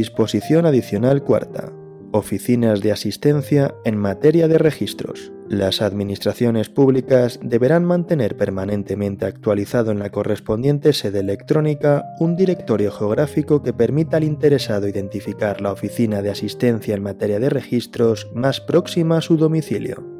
Disposición adicional cuarta. Oficinas de asistencia en materia de registros. Las administraciones públicas deberán mantener permanentemente actualizado en la correspondiente sede electrónica un directorio geográfico que permita al interesado identificar la oficina de asistencia en materia de registros más próxima a su domicilio.